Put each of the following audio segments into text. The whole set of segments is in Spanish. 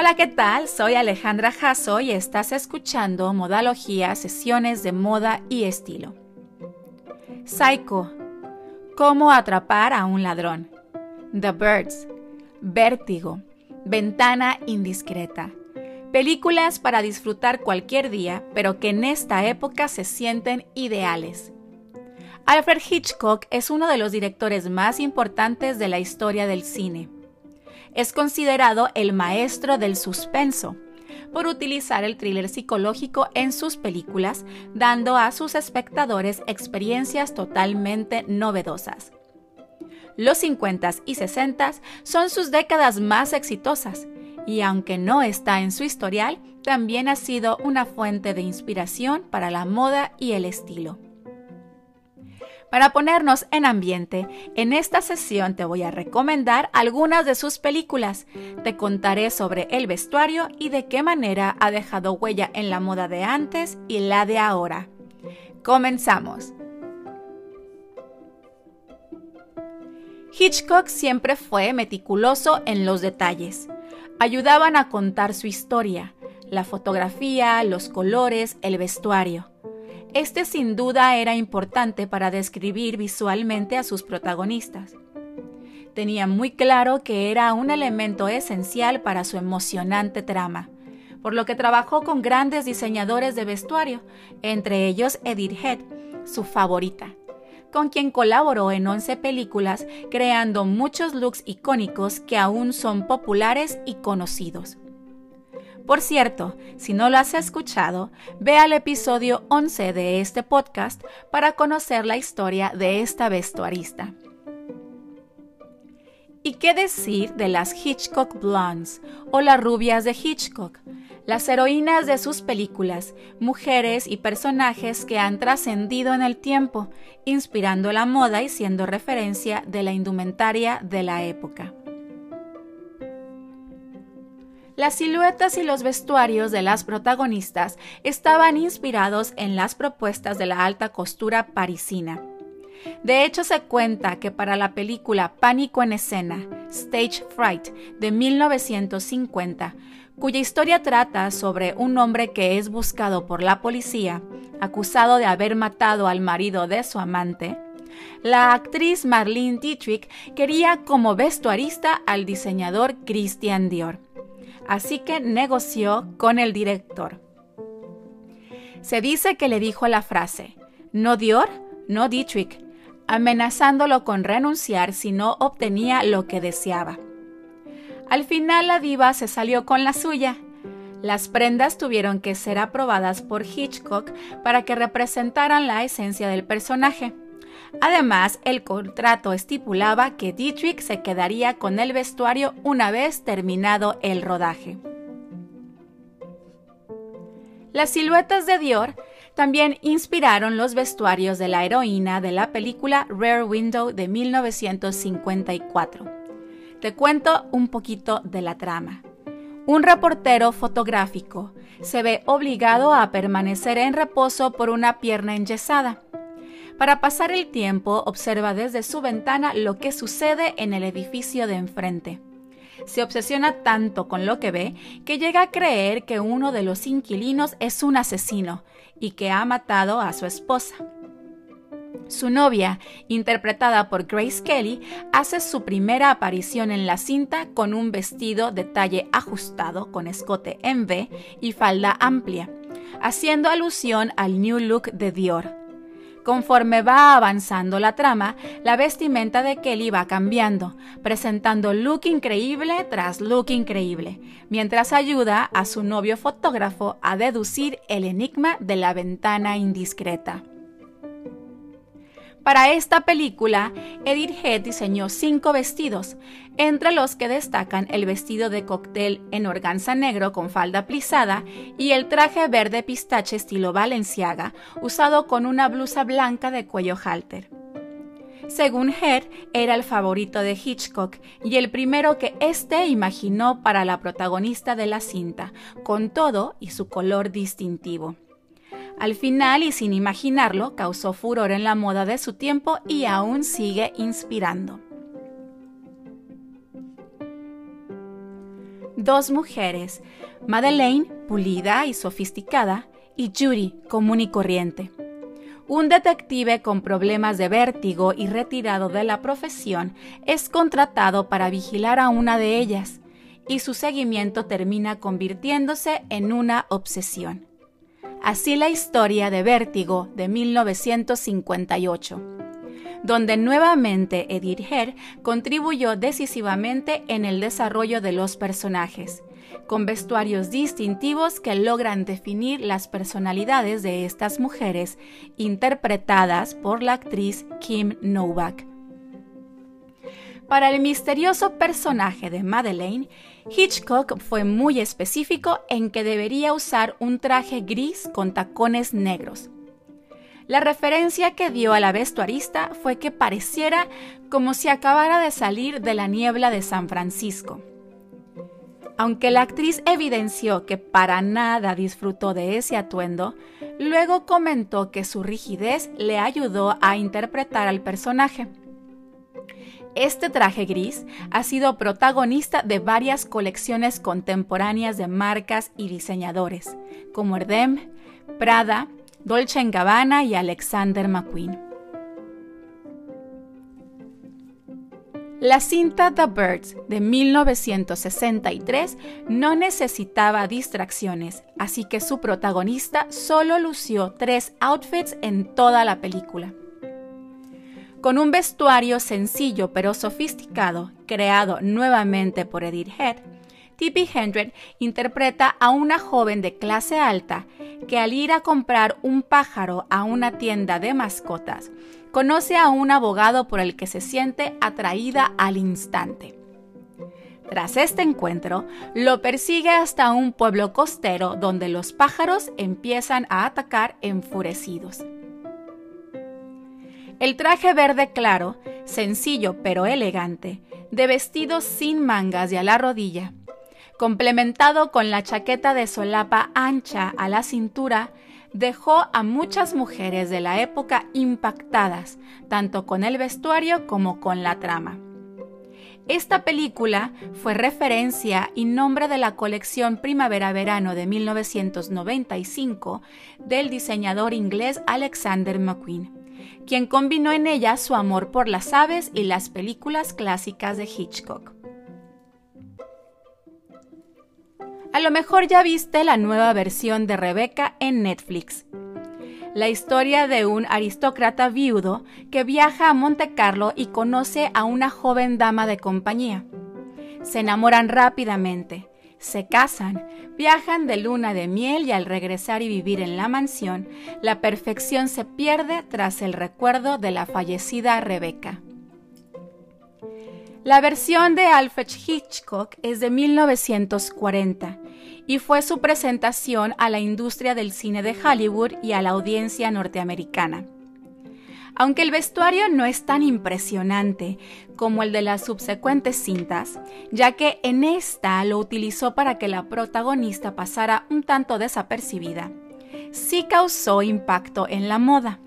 Hola, ¿qué tal? Soy Alejandra Jasso y estás escuchando Modalogía, sesiones de moda y estilo. Psycho. Cómo atrapar a un ladrón. The Birds. Vértigo. Ventana indiscreta. Películas para disfrutar cualquier día, pero que en esta época se sienten ideales. Alfred Hitchcock es uno de los directores más importantes de la historia del cine es considerado el maestro del suspenso por utilizar el thriller psicológico en sus películas, dando a sus espectadores experiencias totalmente novedosas. Los 50s y 60s son sus décadas más exitosas, y aunque no está en su historial, también ha sido una fuente de inspiración para la moda y el estilo. Para ponernos en ambiente, en esta sesión te voy a recomendar algunas de sus películas. Te contaré sobre el vestuario y de qué manera ha dejado huella en la moda de antes y la de ahora. Comenzamos. Hitchcock siempre fue meticuloso en los detalles. Ayudaban a contar su historia, la fotografía, los colores, el vestuario. Este sin duda era importante para describir visualmente a sus protagonistas. Tenía muy claro que era un elemento esencial para su emocionante trama, por lo que trabajó con grandes diseñadores de vestuario, entre ellos Edith Head, su favorita, con quien colaboró en 11 películas creando muchos looks icónicos que aún son populares y conocidos. Por cierto, si no lo has escuchado, ve al episodio 11 de este podcast para conocer la historia de esta vestuarista. ¿Y qué decir de las Hitchcock Blondes o las rubias de Hitchcock? Las heroínas de sus películas, mujeres y personajes que han trascendido en el tiempo, inspirando la moda y siendo referencia de la indumentaria de la época. Las siluetas y los vestuarios de las protagonistas estaban inspirados en las propuestas de la alta costura parisina. De hecho, se cuenta que para la película Pánico en escena, Stage Fright, de 1950, cuya historia trata sobre un hombre que es buscado por la policía, acusado de haber matado al marido de su amante, la actriz Marlene Dietrich quería como vestuarista al diseñador Christian Dior así que negoció con el director. Se dice que le dijo la frase, no Dior, no Dietrich, amenazándolo con renunciar si no obtenía lo que deseaba. Al final la diva se salió con la suya. Las prendas tuvieron que ser aprobadas por Hitchcock para que representaran la esencia del personaje. Además, el contrato estipulaba que Dietrich se quedaría con el vestuario una vez terminado el rodaje. Las siluetas de Dior también inspiraron los vestuarios de la heroína de la película Rare Window de 1954. Te cuento un poquito de la trama. Un reportero fotográfico se ve obligado a permanecer en reposo por una pierna enyesada para pasar el tiempo, observa desde su ventana lo que sucede en el edificio de enfrente. Se obsesiona tanto con lo que ve que llega a creer que uno de los inquilinos es un asesino y que ha matado a su esposa. Su novia, interpretada por Grace Kelly, hace su primera aparición en la cinta con un vestido de talle ajustado con escote en V y falda amplia, haciendo alusión al New Look de Dior. Conforme va avanzando la trama, la vestimenta de Kelly va cambiando, presentando look increíble tras look increíble, mientras ayuda a su novio fotógrafo a deducir el enigma de la ventana indiscreta. Para esta película, Edith Head diseñó cinco vestidos, entre los que destacan el vestido de cóctel en organza negro con falda plisada y el traje verde pistache estilo Balenciaga, usado con una blusa blanca de cuello halter. Según Head, era el favorito de Hitchcock y el primero que éste imaginó para la protagonista de la cinta, con todo y su color distintivo. Al final, y sin imaginarlo, causó furor en la moda de su tiempo y aún dos mujeres, Madeleine, pulida y sofisticada, y Judy, común y corriente. Un detective con problemas de vértigo y retirado de la profesión es contratado para vigilar a una de ellas, y su seguimiento termina convirtiéndose en una obsesión. Así la historia de Vértigo de 1958, donde nuevamente Edith Head contribuyó decisivamente en el desarrollo de los personajes, con vestuarios distintivos que logran definir las personalidades de estas mujeres, interpretadas por la actriz Kim Novak. Para el misterioso personaje de Madeleine, Hitchcock fue muy específico en que debería usar un traje gris con tacones negros. La referencia que dio a la vestuarista fue que pareciera como si acabara de salir de la niebla de San Francisco. Aunque la actriz evidenció que para nada disfrutó de ese atuendo, luego comentó que su rigidez le ayudó a interpretar al personaje. Este traje gris ha sido protagonista de varias colecciones contemporáneas de marcas y diseñadores, como Erdem, Prada, Dolce Gabbana y Alexander McQueen. La cinta The Birds de 1963 no necesitaba distracciones, así que su protagonista solo lució tres outfits en toda la película. Con un vestuario sencillo pero sofisticado, creado nuevamente por Edith Head, Tippi Hendren interpreta a una joven de clase alta que al ir a comprar un pájaro a una tienda de mascotas, conoce a un abogado por el que se siente atraída al instante. Tras este encuentro, lo persigue hasta un pueblo costero donde los pájaros empiezan a atacar enfurecidos. El traje verde claro, sencillo pero elegante, de vestido sin mangas y a la rodilla, complementado con la chaqueta de solapa ancha a la cintura, dejó a muchas mujeres de la época impactadas, tanto con el vestuario como con la trama. Esta película fue referencia y nombre de la colección Primavera-Verano de 1995 del diseñador inglés Alexander McQueen quien combinó en ella su amor por las aves y las películas clásicas de Hitchcock. A lo mejor ya viste la nueva versión de Rebecca en Netflix. La historia de un aristócrata viudo que viaja a Monte Carlo y conoce a una joven dama de compañía. Se enamoran rápidamente, se casan, viajan de luna de miel y al regresar y vivir en la mansión, la perfección se pierde tras el recuerdo de la fallecida Rebeca. La versión de Alfred Hitchcock es de 1940 y fue su presentación a la industria del cine de Hollywood y a la audiencia norteamericana aunque el vestuario no es tan impresionante como el de las subsecuentes cintas, ya que en esta lo utilizó para que la protagonista pasara un tanto desapercibida, sí causó impacto en la moda,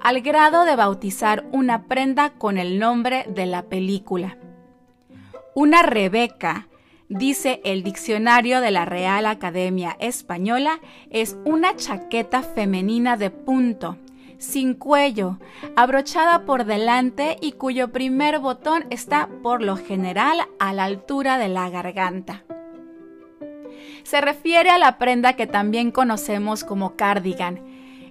al grado de bautizar una prenda con el nombre de la película. Una Rebeca, dice el diccionario de la Real Academia Española, es una chaqueta femenina de punto sin cuello, abrochada por delante y cuyo primer botón está por lo general a la altura de la garganta. Se refiere a la prenda que también conocemos como cardigan,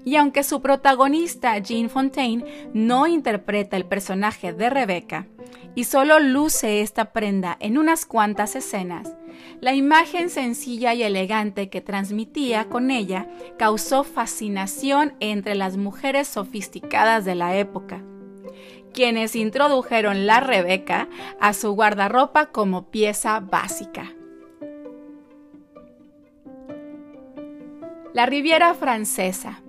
y aunque su protagonista Jean Fontaine no interpreta el personaje de Rebecca y solo luce esta prenda en unas cuantas escenas, la imagen sencilla y elegante que transmitía con ella causó fascinación entre las mujeres sofisticadas de la época, quienes introdujeron la Rebeca a su guardarropa como pieza básica. La Riviera Francesa.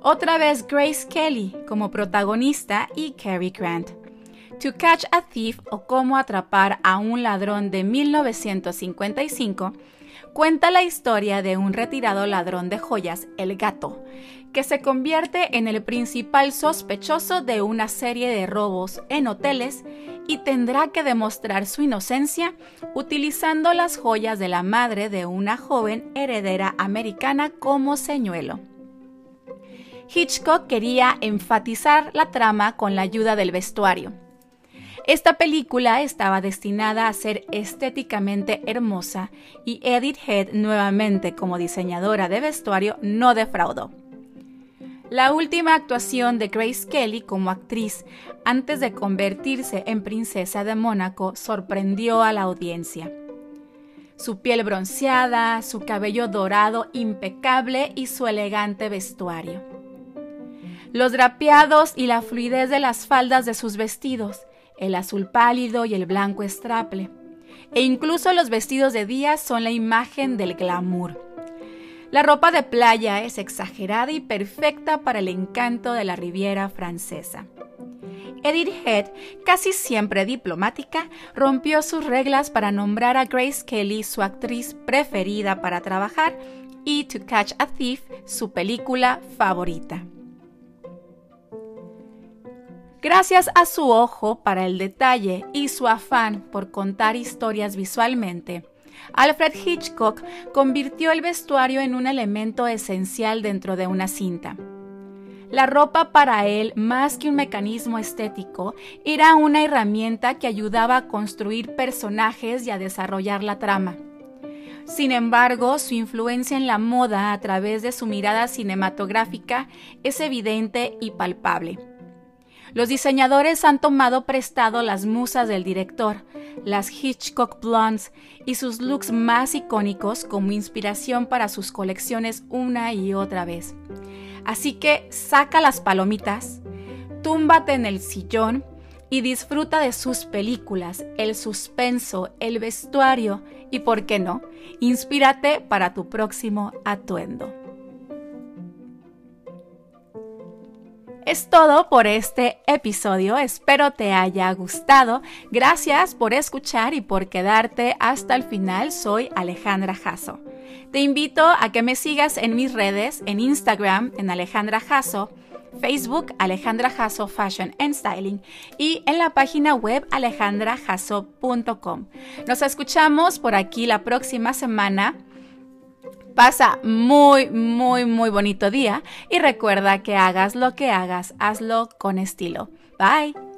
Otra vez Grace Kelly como protagonista y Cary Grant. To Catch a Thief o Cómo atrapar a un ladrón de 1955 cuenta la historia de un retirado ladrón de joyas, el gato, que se convierte en el principal sospechoso de una serie de robos en hoteles y tendrá que demostrar su inocencia utilizando las joyas de la madre de una joven heredera americana como señuelo. Hitchcock quería enfatizar la trama con la ayuda del vestuario. Esta película estaba destinada a ser estéticamente hermosa y Edith Head nuevamente como diseñadora de vestuario no defraudó. La última actuación de Grace Kelly como actriz antes de convertirse en princesa de Mónaco sorprendió a la audiencia. Su piel bronceada, su cabello dorado impecable y su elegante vestuario. Los drapeados y la fluidez de las faldas de sus vestidos, el azul pálido y el blanco estraple. E incluso los vestidos de día son la imagen del glamour. La ropa de playa es exagerada y perfecta para el encanto de la Riviera francesa. Edith Head, casi siempre diplomática, rompió sus reglas para nombrar a Grace Kelly su actriz preferida para trabajar y To Catch a Thief su película favorita. Gracias a su ojo para el detalle y su afán por contar historias visualmente, Alfred Hitchcock convirtió el vestuario en un elemento esencial dentro de una cinta. La ropa para él, más que un mecanismo estético, era una herramienta que ayudaba a construir personajes y a desarrollar la trama. Sin embargo, su influencia en la moda a través de su mirada cinematográfica es evidente y palpable. Los diseñadores han tomado prestado las musas del director, las Hitchcock Blondes y sus looks más icónicos como inspiración para sus colecciones una y otra vez. Así que saca las palomitas, túmbate en el sillón y disfruta de sus películas, el suspenso, el vestuario y, por qué no, inspírate para tu próximo atuendo. Es todo por este episodio, espero te haya gustado. Gracias por escuchar y por quedarte hasta el final. Soy Alejandra Jasso. Te invito a que me sigas en mis redes, en Instagram, en Alejandra Jasso, Facebook Alejandra Jasso Fashion and Styling y en la página web alejandrajasso.com. Nos escuchamos por aquí la próxima semana Pasa muy, muy, muy bonito día y recuerda que hagas lo que hagas, hazlo con estilo. Bye.